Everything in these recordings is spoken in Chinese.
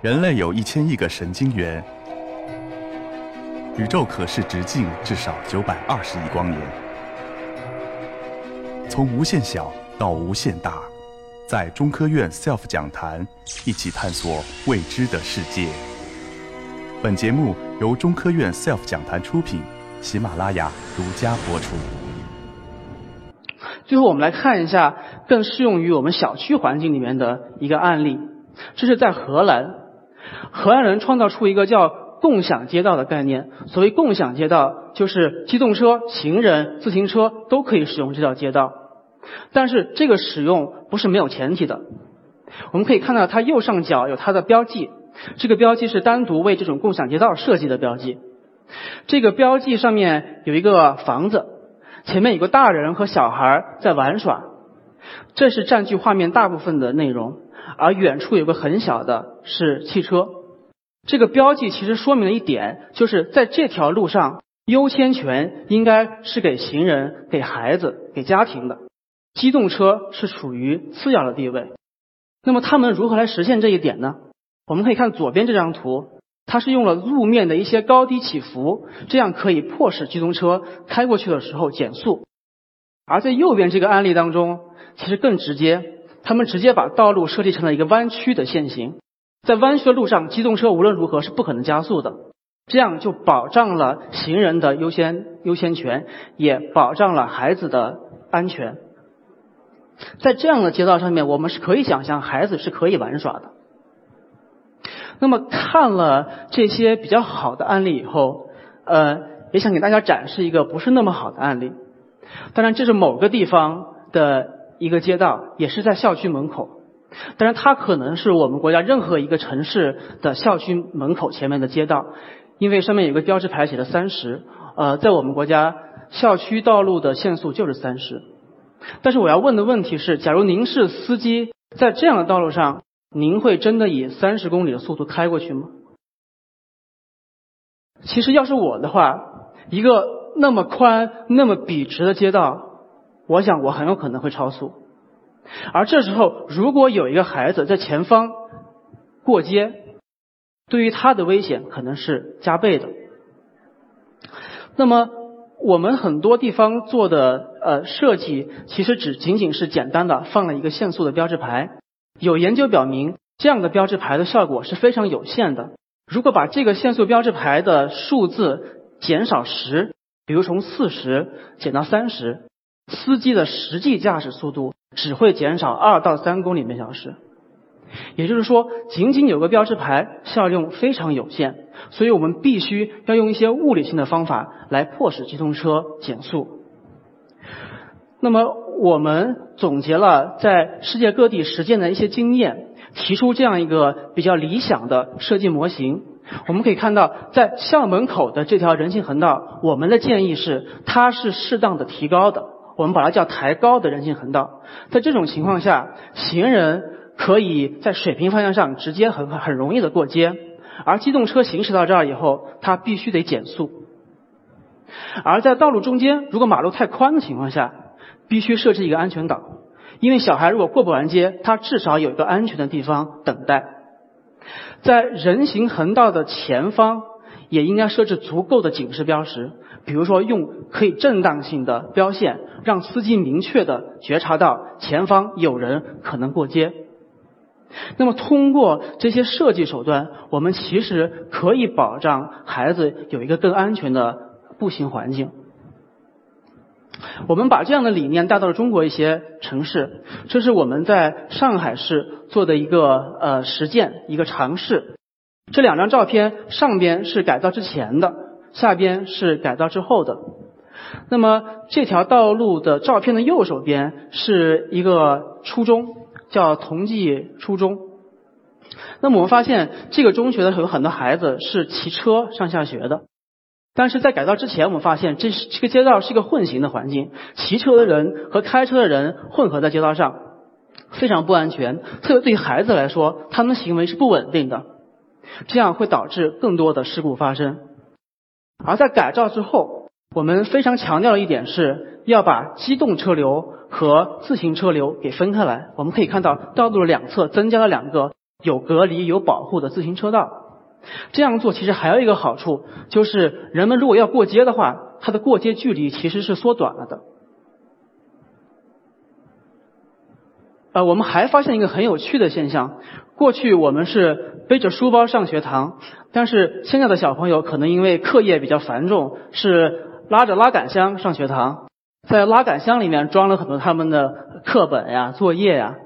人类有一千亿个神经元，宇宙可视直径至少九百二十亿光年。从无限小到无限大，在中科院 SELF 讲坛一起探索未知的世界。本节目由中科院 SELF 讲坛出品，喜马拉雅独家播出。最后，我们来看一下更适用于我们小区环境里面的一个案例。这是在荷兰，荷兰人创造出一个叫共享街道的概念。所谓共享街道，就是机动车、行人、自行车都可以使用这条街道。但是这个使用不是没有前提的。我们可以看到，它右上角有它的标记，这个标记是单独为这种共享街道设计的标记。这个标记上面有一个房子。前面有个大人和小孩在玩耍，这是占据画面大部分的内容。而远处有个很小的是汽车。这个标记其实说明了一点，就是在这条路上，优先权应该是给行人、给孩子、给家庭的，机动车是处于次要的地位。那么他们如何来实现这一点呢？我们可以看左边这张图。它是用了路面的一些高低起伏，这样可以迫使机动车开过去的时候减速。而在右边这个案例当中，其实更直接，他们直接把道路设计成了一个弯曲的线型，在弯曲的路上，机动车无论如何是不可能加速的，这样就保障了行人的优先优先权，也保障了孩子的安全。在这样的街道上面，我们是可以想象孩子是可以玩耍的。那么看了这些比较好的案例以后，呃，也想给大家展示一个不是那么好的案例。当然，这是某个地方的一个街道，也是在校区门口。当然，它可能是我们国家任何一个城市的校区门口前面的街道，因为上面有个标志牌写的三十。呃，在我们国家，校区道路的限速就是三十。但是我要问的问题是，假如您是司机，在这样的道路上。您会真的以三十公里的速度开过去吗？其实要是我的话，一个那么宽、那么笔直的街道，我想我很有可能会超速。而这时候，如果有一个孩子在前方过街，对于他的危险可能是加倍的。那么，我们很多地方做的呃设计，其实只仅仅是简单的放了一个限速的标志牌。有研究表明，这样的标志牌的效果是非常有限的。如果把这个限速标志牌的数字减少十，比如从四十减到三十，司机的实际驾驶速度只会减少二到三公里每小时。也就是说，仅仅有个标志牌效用非常有限，所以我们必须要用一些物理性的方法来迫使机动车减速。那么。我们总结了在世界各地实践的一些经验，提出这样一个比较理想的设计模型。我们可以看到，在校门口的这条人行横道，我们的建议是它是适当的提高的，我们把它叫抬高的人行横道。在这种情况下，行人可以在水平方向上直接很很容易的过街，而机动车行驶到这儿以后，它必须得减速。而在道路中间，如果马路太宽的情况下，必须设置一个安全岛，因为小孩如果过不完街，他至少有一个安全的地方等待。在人行横道的前方，也应该设置足够的警示标识，比如说用可以震荡性的标线，让司机明确的觉察到前方有人可能过街。那么通过这些设计手段，我们其实可以保障孩子有一个更安全的步行环境。我们把这样的理念带到了中国一些城市，这是我们在上海市做的一个呃实践，一个尝试。这两张照片上边是改造之前的，下边是改造之后的。那么这条道路的照片的右手边是一个初中，叫同济初中。那么我们发现这个中学的有很多孩子是骑车上下学的。但是在改造之前，我们发现这是这个街道是一个混行的环境，骑车的人和开车的人混合在街道上，非常不安全。特别对于孩子来说，他们的行为是不稳定的，这样会导致更多的事故发生。而在改造之后，我们非常强调的一点是要把机动车流和自行车流给分开来。我们可以看到道路的两侧增加了两个有隔离、有保护的自行车道。这样做其实还有一个好处，就是人们如果要过街的话，它的过街距离其实是缩短了的。呃，我们还发现一个很有趣的现象：过去我们是背着书包上学堂，但是现在的小朋友可能因为课业比较繁重，是拉着拉杆箱上学堂，在拉杆箱里面装了很多他们的课本呀、作业呀。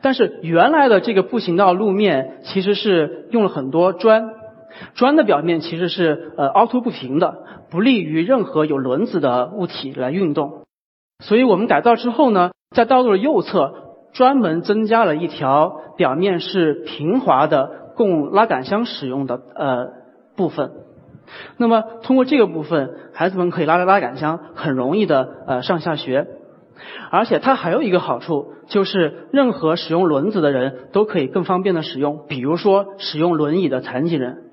但是原来的这个步行道路面其实是用了很多砖，砖的表面其实是呃凹凸不平的，不利于任何有轮子的物体来运动。所以我们改造之后呢，在道路的右侧专门增加了一条表面是平滑的，供拉杆箱使用的呃部分。那么通过这个部分，孩子们可以拉着拉杆箱很容易的呃上下学。而且它还有一个好处，就是任何使用轮子的人都可以更方便的使用，比如说使用轮椅的残疾人。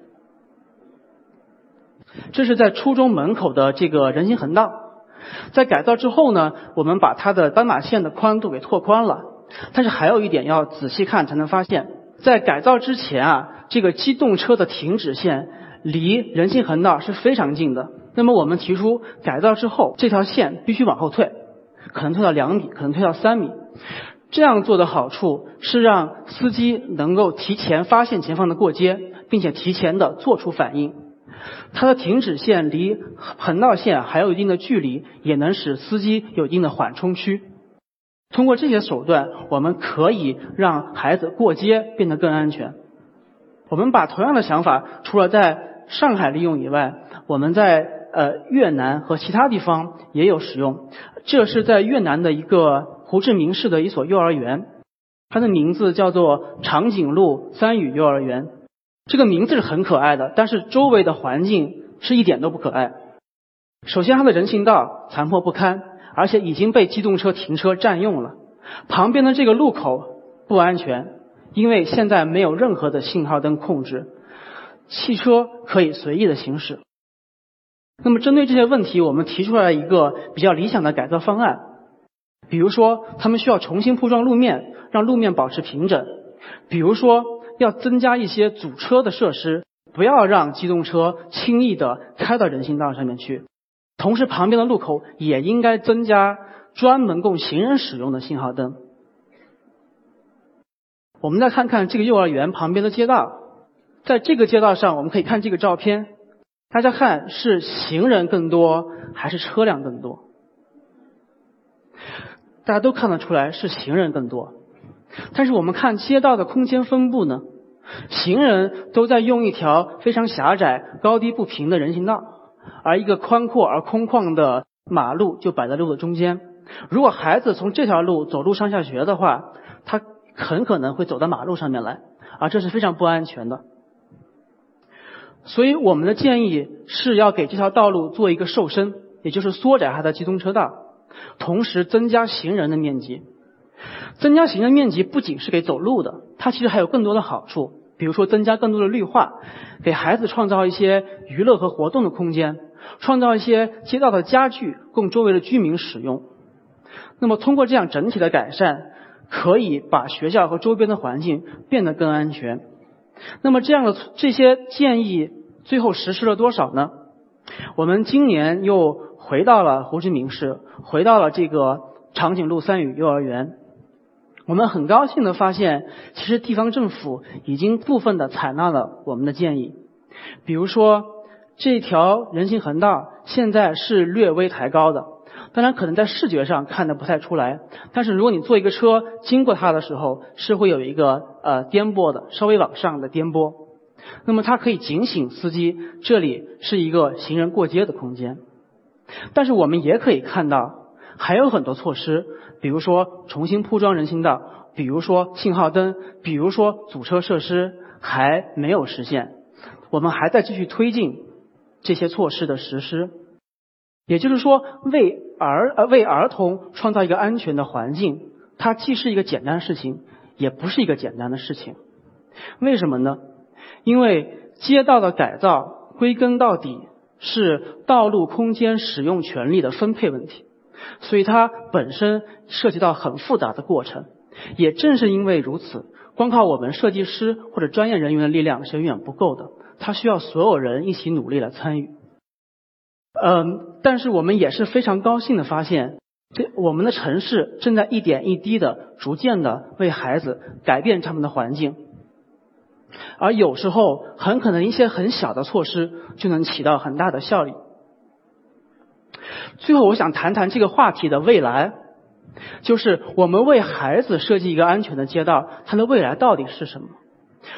这是在初中门口的这个人行横道，在改造之后呢，我们把它的斑马线的宽度给拓宽了。但是还有一点要仔细看才能发现，在改造之前啊，这个机动车的停止线离人行横道是非常近的。那么我们提出改造之后，这条线必须往后退。可能退到两米，可能退到三米。这样做的好处是让司机能够提前发现前方的过街，并且提前的做出反应。它的停止线离横道线还有一定的距离，也能使司机有一定的缓冲区。通过这些手段，我们可以让孩子过街变得更安全。我们把同样的想法，除了在上海利用以外，我们在。呃，越南和其他地方也有使用。这是在越南的一个胡志明市的一所幼儿园，它的名字叫做长颈鹿三语幼儿园。这个名字是很可爱的，但是周围的环境是一点都不可爱。首先，它的人行道残破不堪，而且已经被机动车停车占用了。旁边的这个路口不安全，因为现在没有任何的信号灯控制，汽车可以随意的行驶。那么针对这些问题，我们提出来一个比较理想的改造方案。比如说，他们需要重新铺装路面，让路面保持平整；比如说，要增加一些阻车的设施，不要让机动车轻易的开到人行道上面去。同时，旁边的路口也应该增加专门供行人使用的信号灯。我们再看看这个幼儿园旁边的街道，在这个街道上，我们可以看这个照片。大家看，是行人更多还是车辆更多？大家都看得出来是行人更多。但是我们看街道的空间分布呢？行人都在用一条非常狭窄、高低不平的人行道，而一个宽阔而空旷的马路就摆在路的中间。如果孩子从这条路走路上下学的话，他很可能会走到马路上面来，而这是非常不安全的。所以我们的建议是要给这条道路做一个瘦身，也就是缩窄它的机动车道，同时增加行人的面积。增加行人面积不仅是给走路的，它其实还有更多的好处，比如说增加更多的绿化，给孩子创造一些娱乐和活动的空间，创造一些街道的家具供周围的居民使用。那么通过这样整体的改善，可以把学校和周边的环境变得更安全。那么这样的这些建议。最后实施了多少呢？我们今年又回到了胡志明市，回到了这个长颈鹿三语幼儿园。我们很高兴的发现，其实地方政府已经部分的采纳了我们的建议。比如说，这条人行横道现在是略微抬高的，当然可能在视觉上看的不太出来。但是如果你坐一个车经过它的时候，是会有一个呃颠簸的，稍微往上的颠簸。那么它可以警醒司机，这里是一个行人过街的空间。但是我们也可以看到，还有很多措施，比如说重新铺装人行道，比如说信号灯，比如说阻车设施还没有实现。我们还在继续推进这些措施的实施。也就是说，为儿呃为儿童创造一个安全的环境，它既是一个简单的事情，也不是一个简单的事情。为什么呢？因为街道的改造归根到底是道路空间使用权利的分配问题，所以它本身涉及到很复杂的过程。也正是因为如此，光靠我们设计师或者专业人员的力量是远远不够的，它需要所有人一起努力来参与。嗯，但是我们也是非常高兴的发现，这我们的城市正在一点一滴的、逐渐的为孩子改变他们的环境，而有时候很可能一些很小的措施就能起到很大的效力。最后，我想谈谈这个话题的未来，就是我们为孩子设计一个安全的街道，它的未来到底是什么？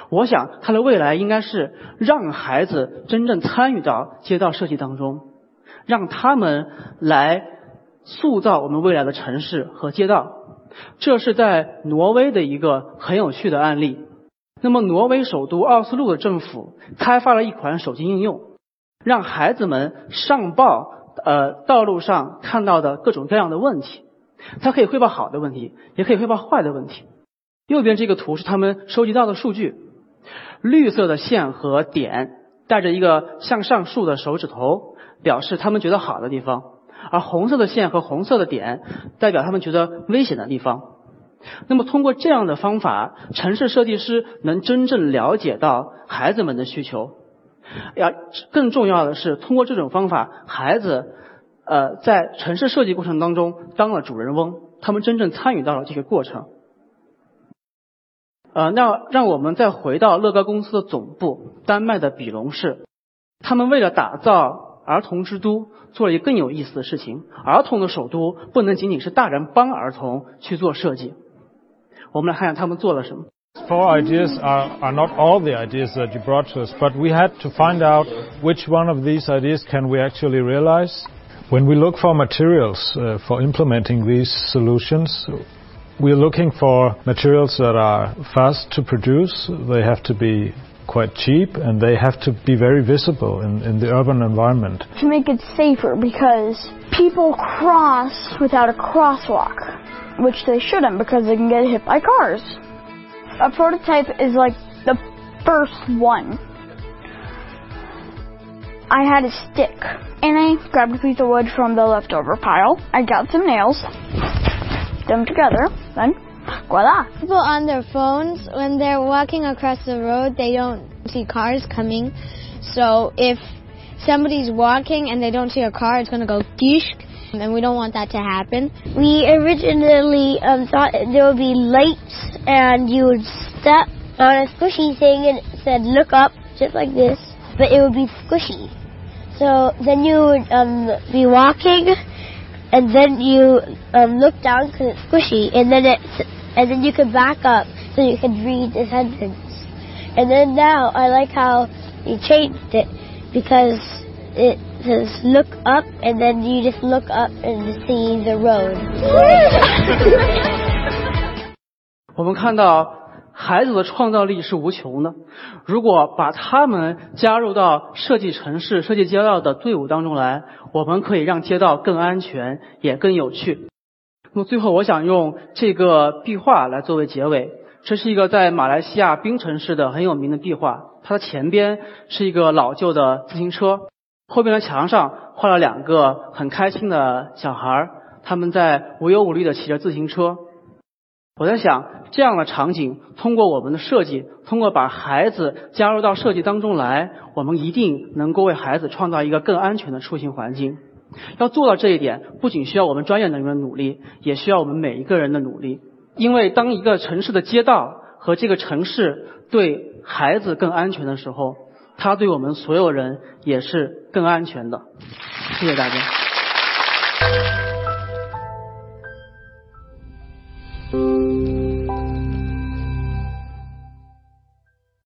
我想，它的未来应该是让孩子真正参与到街道设计当中。让他们来塑造我们未来的城市和街道，这是在挪威的一个很有趣的案例。那么，挪威首都奥斯陆的政府开发了一款手机应用，让孩子们上报呃道路上看到的各种各样的问题。它可以汇报好的问题，也可以汇报坏的问题。右边这个图是他们收集到的数据，绿色的线和点带着一个向上竖的手指头。表示他们觉得好的地方，而红色的线和红色的点代表他们觉得危险的地方。那么通过这样的方法，城市设计师能真正了解到孩子们的需求。要更重要的是，通过这种方法，孩子呃在城市设计过程当中当了主人翁，他们真正参与到了这个过程。呃，那让我们再回到乐高公司的总部，丹麦的比隆市，他们为了打造。儿童之都做了一个更有意思的事情。儿童的首都不能仅仅是大人帮儿童去做设计。我们来看看他们做了什么。Four ideas are, are not all the ideas that you brought to us, but we had to find out which one of these ideas can we actually realize. When we look for materials uh, for implementing these solutions, we're looking for materials that are fast to produce. They have to be quite cheap and they have to be very visible in, in the urban environment. To make it safer because people cross without a crosswalk, which they shouldn't because they can get hit by cars. A prototype is like the first one. I had a stick and I grabbed a piece of wood from the leftover pile. I got some nails, them together, then Voila. People on their phones, when they're walking across the road, they don't see cars coming. So if somebody's walking and they don't see a car, it's going to go dishk, and we don't want that to happen. We originally um, thought there would be lights, and you would step on a squishy thing and it said look up, just like this, but it would be squishy. So then you would um, be walking, and then you um, look down because it's squishy, and then it's and then you could back up so you could read the sentence. And then now I like how you changed it because it says look up and then you just look up and see the road. 我们看到 孩子的创造力是无穷的，如果把他们加入到设计城市、设计街道的队伍当中来，我们可以让街道更安全，也更有趣。那么最后，我想用这个壁画来作为结尾。这是一个在马来西亚槟城市的很有名的壁画，它的前边是一个老旧的自行车，后边的墙上画了两个很开心的小孩，他们在无忧无虑的骑着自行车。我在想，这样的场景，通过我们的设计，通过把孩子加入到设计当中来，我们一定能够为孩子创造一个更安全的出行环境。要做到这一点，不仅需要我们专业人员的努力，也需要我们每一个人的努力。因为当一个城市的街道和这个城市对孩子更安全的时候，它对我们所有人也是更安全的。谢谢大家。